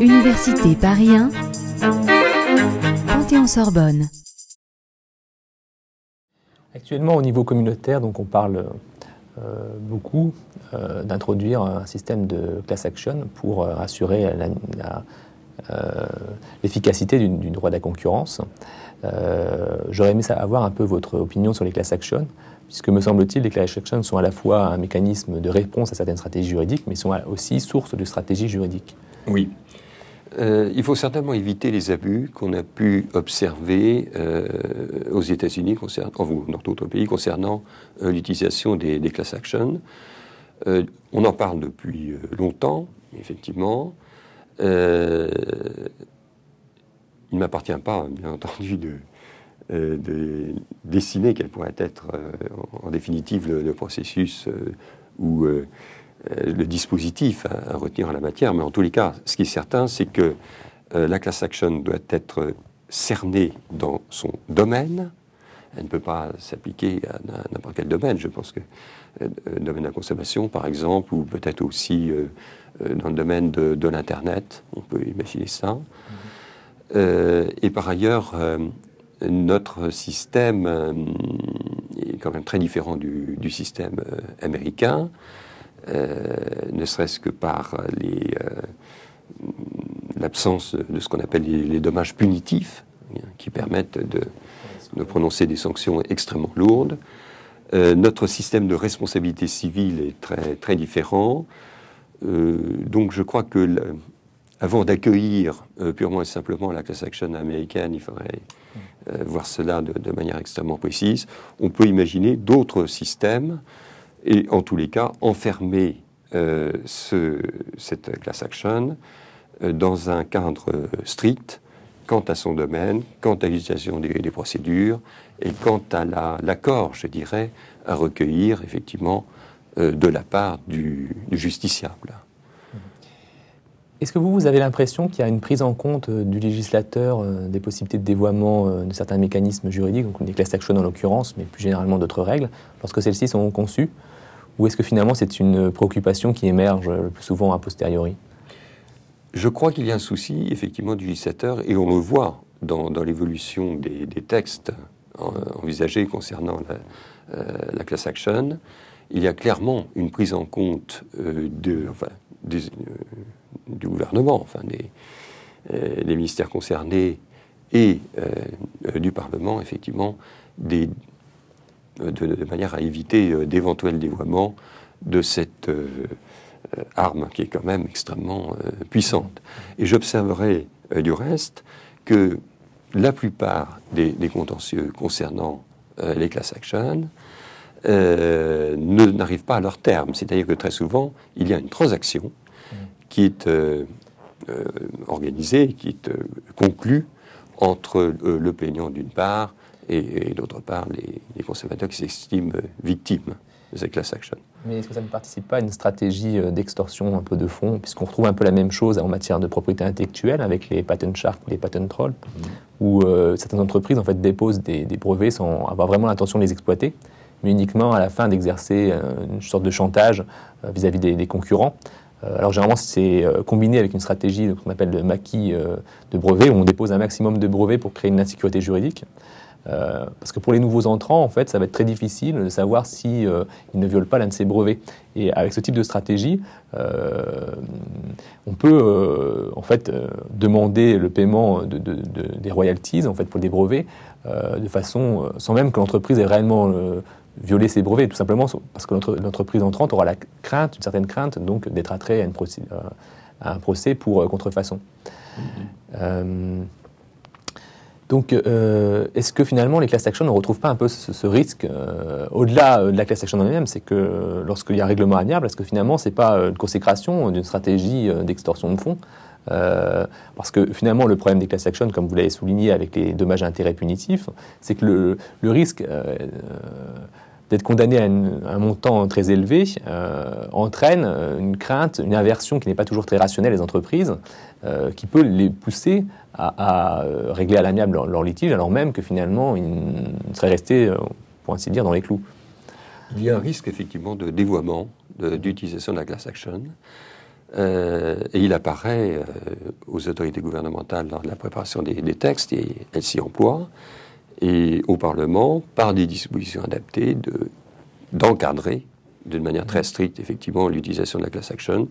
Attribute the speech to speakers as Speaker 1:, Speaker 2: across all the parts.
Speaker 1: Université Paris 1, Panthéon-Sorbonne.
Speaker 2: Actuellement, au niveau communautaire, donc on parle euh, beaucoup euh, d'introduire un système de class action pour euh, assurer l'efficacité du, droit de la concurrence. J'aurais aimé avoir un peu votre opinion sur les class action, puisque me semble-t-il, les class action sont à la fois un mécanisme de réponse à certaines stratégies juridiques, mais sont aussi source de stratégies juridiques.
Speaker 3: Oui. Euh, il faut certainement éviter les abus qu'on a pu observer euh, aux États-Unis, dans d'autres pays, concernant euh, l'utilisation des, class actions. on en parle depuis longtemps, effectivement. il ne m'appartient pas, bien entendu, de, dessiner quel pourrait être, en, définitive, le, le processus euh, le dispositif à, retenir en la matière, mais en tous les cas, ce qui est certain, c'est que euh, la class action doit être cernée dans son domaine. Elle ne peut pas s'appliquer à n'importe quel domaine. Je pense que euh, le domaine de la consommation, par exemple, ou peut-être aussi dans le domaine de, l'Internet, on peut imaginer ça. et par ailleurs, notre système est quand même très différent du, système américain. Euh, ne serait-ce que par euh, l'absence de ce qu'on appelle les, dommages punitifs, hein, qui permettent de, prononcer des sanctions extrêmement lourdes. Euh, notre système de responsabilité civile est très, très différent. donc je crois que avant d'accueillir purement et simplement la class action américaine, il faudrait voir cela de, de, manière extrêmement précise. On peut imaginer d'autres systèmes et en tous les cas enfermer euh, cette class action euh, dans un cadre strict quant à son domaine, quant à l'utilisation des, procédures et quant à l'accord, je dirais, à recueillir effectivement euh, de la part du, justiciable.
Speaker 2: Est-ce que vous, vous avez l'impression qu'il y a une prise en compte du législateur des possibilités de dévoiement de certains mécanismes juridiques, donc des class action en l'occurrence, mais plus généralement d'autres règles, lorsque celles-ci sont conçues? Ou est-ce que finalement c'est une préoccupation qui émerge le plus souvent a posteriori?
Speaker 3: Je crois qu'il y a un souci effectivement du législateur et on le voit dans, l'évolution des, textes envisagés concernant la, euh, class action. Il y a clairement une prise en compte euh, de, euh, du gouvernement, enfin des, ministères concernés et du Parlement, effectivement, des, de, manière à éviter euh, d'éventuels dévoiements de cette euh, arme qui est quand même extrêmement euh, puissante. Et j'observerai du reste que la plupart des, contentieux concernant les class actions n'arrivent pas à leur terme. C'est-à-dire que très souvent, il y a une transaction qui est organisée, qui est conclue entre le plaignant d'une part et, d'autre part les, consommateurs qui s'estiment victimes de cette class action.
Speaker 2: Mais est-ce que ça ne participe pas à une stratégie euh, d'extorsion un peu de fond, puisqu'on retrouve un peu la même chose en matière de propriété intellectuelle avec les patent sharks ou les patent trolls, mmh. où euh, certaines entreprises en fait déposent des, brevets sans avoir vraiment l'intention de les exploiter, mais uniquement à la fin d'exercer euh, une sorte de chantage vis-à-vis des, concurrents. Alors généralement, c'est combiné avec une stratégie qu'on appelle le maquis de brevets, où on dépose un maximum de brevets pour créer une insécurité juridique. Euh, parce que pour les nouveaux entrants, en fait, ça va être très difficile de savoir si euh, ils ne violent pas l'un de ces brevets. Et avec ce type de stratégie, euh, on peut en fait demander le paiement de, des royalties en fait pour des brevets de façon sans même que l'entreprise ait réellement violé ses brevets, tout simplement parce que l'entreprise entrante aura la crainte, une certaine crainte, donc d'être attrait à, à, un procès pour contrefaçon. Mm-hmm. Donc, euh, est-ce que finalement les class action ne retrouvent pas un peu ce, risque euh, au-delà euh, de la class action en elle-même C'est que lorsqu'il y a un règlement amiable, est-ce que finalement c'est pas une consécration d'une stratégie d'extorsion de fonds Parce que finalement le problème des class action, comme vous l'avez souligné avec les dommages à intérêt punitifs, c'est que le, risque d'être condamné à, un montant très élevé entraîne une crainte, une inversion qui n'est pas toujours très rationnelle des entreprises, qui peut les pousser à, euh, régler à l'amiable leur, litige, alors même que finalement, ils seraient restés, euh, pour ainsi dire, dans les clous.
Speaker 3: Il y a un risque effectivement de dévoiement d'utilisation de, la class action. Et il apparaît aux autorités gouvernementales lors de la préparation des, des textes, et elles s'y emploient, et au Parlement, par des dispositions adaptées, d'encadrer d'une manière très stricte, effectivement, l'utilisation de la class action.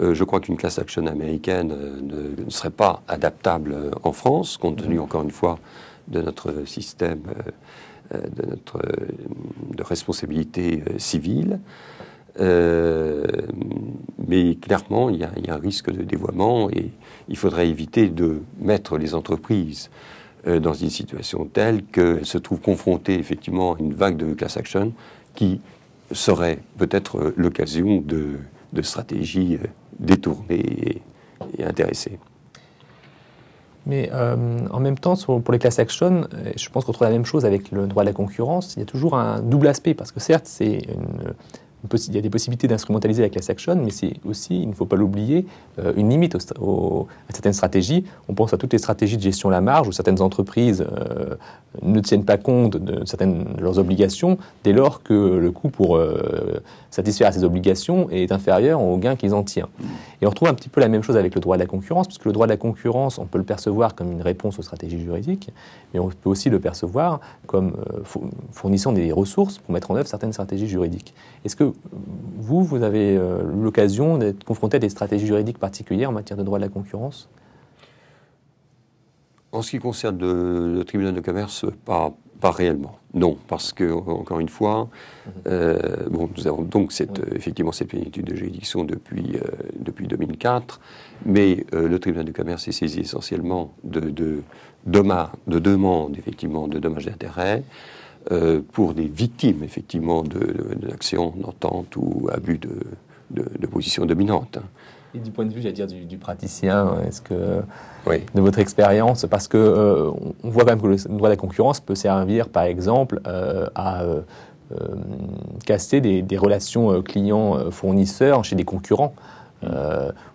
Speaker 3: Euh, je crois qu'une class action américaine euh, ne, serait pas adaptable euh, en France, compte tenu, mm. encore une fois, de notre système de notre de responsabilité civile. Mais clairement, il y, a, un risque de dévoiement et il faudrait éviter de mettre les entreprises dans une situation telle qu'elles se trouvent confrontées effectivement à une vague de class action qui serait peut-être l'occasion de, stratégies détournées et, intéressées.
Speaker 2: Mais euh, en même temps, pour les class action, je pense qu'on trouve la même chose avec le droit de la concurrence. Il y a toujours un double aspect, parce que certes, c'est une, il y a des possibilités d'instrumentaliser la class action, mais c'est aussi, il ne faut pas l'oublier, euh, une limite à certaines stratégies. On pense à toutes les stratégies de gestion à la marge, où certaines entreprises euh, ne tiennent pas compte de certaines de leurs obligations, dès lors que le coût pour euh, satisfaire à ces obligations est inférieur au gain qu'ils en tirent. Et on retrouve un petit peu la même chose avec le droit de la concurrence, puisque le droit de la concurrence, on peut le percevoir comme une réponse aux stratégies juridiques, mais on peut aussi le percevoir comme fournissant des ressources pour mettre en œuvre certaines stratégies juridiques. Est-ce que vous, vous avez euh, l'occasion d'être confronté à des stratégies juridiques particulières en matière de droit de la concurrence?
Speaker 3: En ce qui concerne le, tribunal de commerce, pas, pas réellement. Non, parce que, encore une fois, mhm. euh, bon, nous avons donc cette, effectivement cette plénitude de juridiction depuis, euh, depuis 2004, mais le tribunal de commerce est saisi essentiellement de, de, de demandes, effectivement, de dommages d'intérêt. Euh, pour des victimes, effectivement, d'actions, d'entente ou abus de, de, position dominante.
Speaker 2: Et du point de vue, j'allais dire, du, praticien, est-ce que, de votre expérience, parce que euh, on voit quand même que le droit de la concurrence peut servir, par exemple, euh, à casser des, des relations clients-fournisseurs chez des concurrents.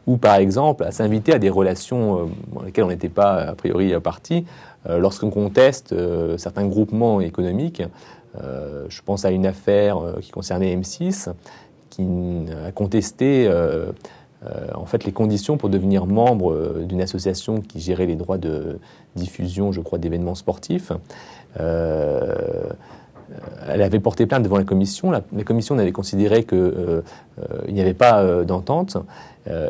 Speaker 2: ou par exemple à s'inviter à des relations dans lesquelles on n'était pas a priori parti, euh, lorsqu'on conteste euh, certains groupements économiques, euh, je pense à une affaire qui concernait M6, qui a contesté en fait les conditions pour devenir membre d'une association qui gérait les droits de diffusion, je crois, d'événements sportifs. elle avait porté plainte devant la commission. La, commission avait considéré qu'il n'y avait pas d'entente.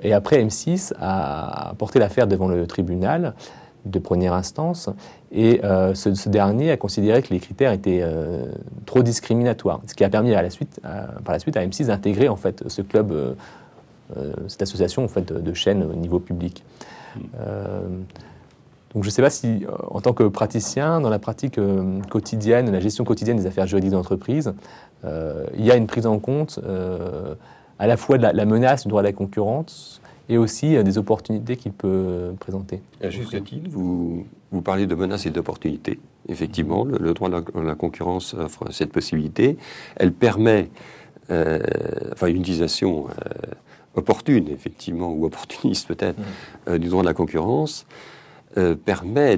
Speaker 2: et après, M6 a porté l'affaire devant le tribunal de première instance, et euh, ce, dernier a considéré que les critères étaient euh, trop discriminatoires, ce qui a permis par la suite à M6 d'intégrer en fait ce club, euh, cette association en fait de, chaînes au niveau public. donc je ne sais pas si, en tant que praticien, dans la pratique quotidienne, la gestion quotidienne des affaires juridiques d'entreprise, il y a une prise en compte à la fois de la, la menace du droit à la concurrence, et aussi euh, des opportunités qu'il peut présenter.
Speaker 3: À juste titre, vous, vous parlez de menaces et d'opportunités. Effectivement, le, droit de la, concurrence offre cette possibilité. Elle permet, euh, enfin, une utilisation euh, opportune, effectivement, ou opportuniste peut-être, mmh. du droit de la concurrence, permet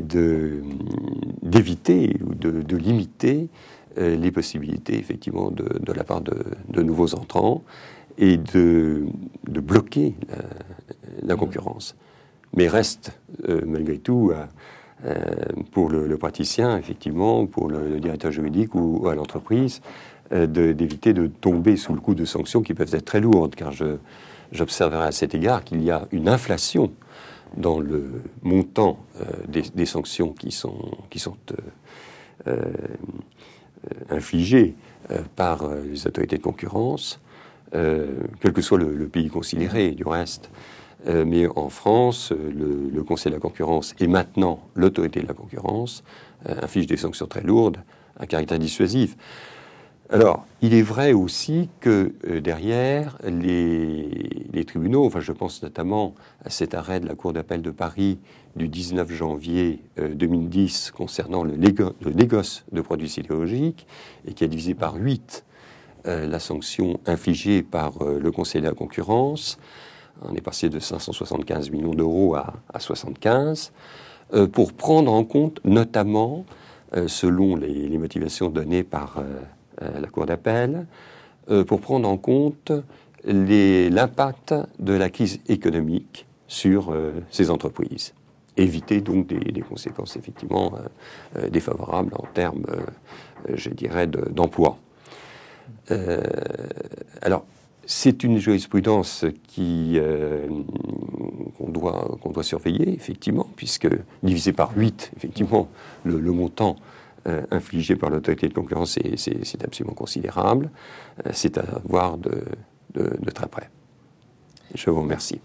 Speaker 3: d'éviter ou de, de limiter les possibilités, effectivement, de, de la part de, de nouveaux entrants et de, de bloquer la, concurrence. Mais reste, euh, malgré tout, euh, pour le, praticien, effectivement, pour le, directeur juridique ou, à l'entreprise, euh, d'éviter de, tomber sous le coup de sanctions qui peuvent être très lourdes, car j'observerai à cet égard qu'il y a une inflation dans le montant des, des, sanctions qui sont, qui sont infligées par les autorités de concurrence. Euh, quel que soit le, pays considéré, du reste. Euh, mais en France, le, Conseil de la concurrence et maintenant l'autorité de la concurrence euh, inflige des sanctions très lourdes à caractère dissuasif. Alors, il est vrai aussi que derrière, les, les, tribunaux, enfin je pense notamment à cet arrêt de la Cour d'appel de Paris du 19 janvier 2010 concernant le, le, négoce de produits sidérurgiques, et qui a divisé par 8 euh, la sanction infligée par euh, le Conseil de la concurrence. On est passé de 575 millions d'euros à, 75, euh, pour prendre en compte notamment, selon les, motivations données par la Cour d'appel, pour prendre en compte l'impact de la crise économique sur ces entreprises. Éviter donc des, conséquences effectivement défavorables en termes, je dirais, d'emploi. alors, c'est une jurisprudence qui qu'on doit, qu'on doit surveiller, effectivement, puisque divisé par 8, effectivement, le, montant euh, infligé par l'autorité de concurrence, c'est absolument considérable. Euh, c'est à voir de très près. Je vous remercie.